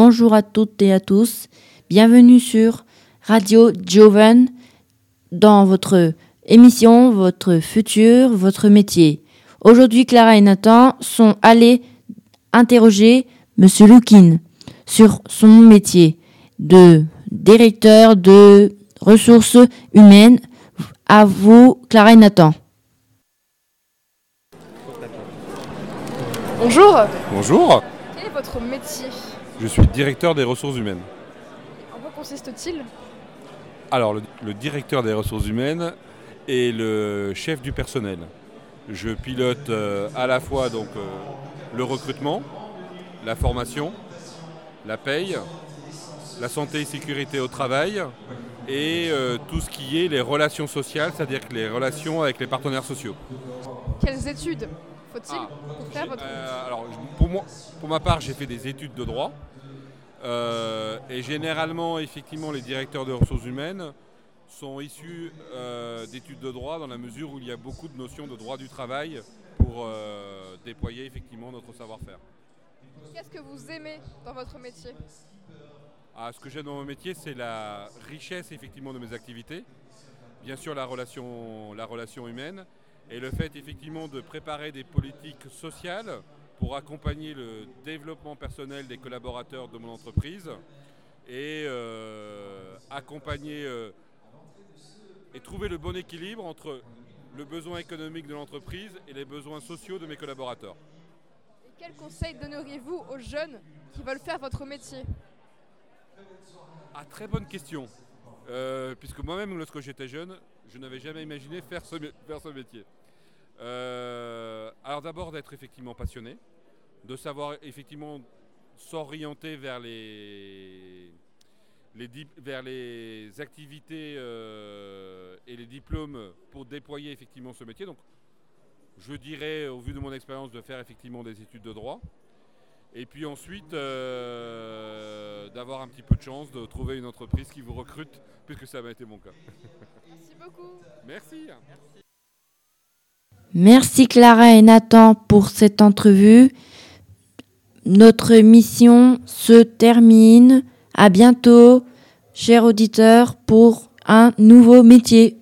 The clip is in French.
bonjour à toutes et à tous. Bienvenue sur Radio Joven dans votre émission Votre futur, votre métier. Aujourd'hui, Clara et Nathan sont allés interroger Monsieur Lukin sur son métier de directeur de ressources humaines. À vous, Clara et Nathan. Bonjour, Bonjour, quel est votre métier? Je suis directeur des ressources humaines. En quoi consiste-t-il? Alors, le, le directeur des ressources humaines est le chef du personnel. Je pilote euh, à la fois donc, euh, le recrutement, la formation, la paye, la santé et sécurité au travail et euh, tout ce qui est les relations sociales, c'est-à-dire que les relations avec les partenaires sociaux. Quelles études faut-il Ah, pour faire votre euh, alors, pour, moi, pour ma part, j'ai fait des études de droit. Euh, et généralement, effectivement, les directeurs de ressources humaines sont issus euh, d'études de droit dans la mesure où il y a beaucoup de notions de droit du travail pour déployer effectivement notre savoir-faire. Qu'est-ce que vous aimez dans votre métier? Ah, ce que j'aime dans mon métier, c'est la richesse effectivement de mes activités. Bien sûr, la relation, la relation humaine et le fait effectivement de préparer des politiques sociales pour accompagner le développement personnel des collaborateurs de mon entreprise et euh, accompagner euh, et trouver le bon équilibre entre le besoin économique de l'entreprise et les besoins sociaux de mes collaborateurs. Et quels conseils donneriez-vous aux jeunes qui veulent faire votre métier? Ah, très bonne question. Euh, puisque moi-même, lorsque j'étais jeune, je n'avais jamais imaginé faire ce, métier. Euh, alors d'abord d'être effectivement passionné, de savoir effectivement s'orienter vers les activités euh, et les diplômes pour déployer effectivement ce métier. Donc je dirais, au vu de mon expérience, de faire effectivement des études de droit. Et puis ensuite, euh, d'avoir un petit peu de chance de trouver une entreprise qui vous recrute, puisque ça m'a été mon cas. Merci beaucoup. Merci. Merci Clara et Nathan pour cette entrevue. Notre mission se termine. À bientôt, chers auditeurs, pour un nouveau métier.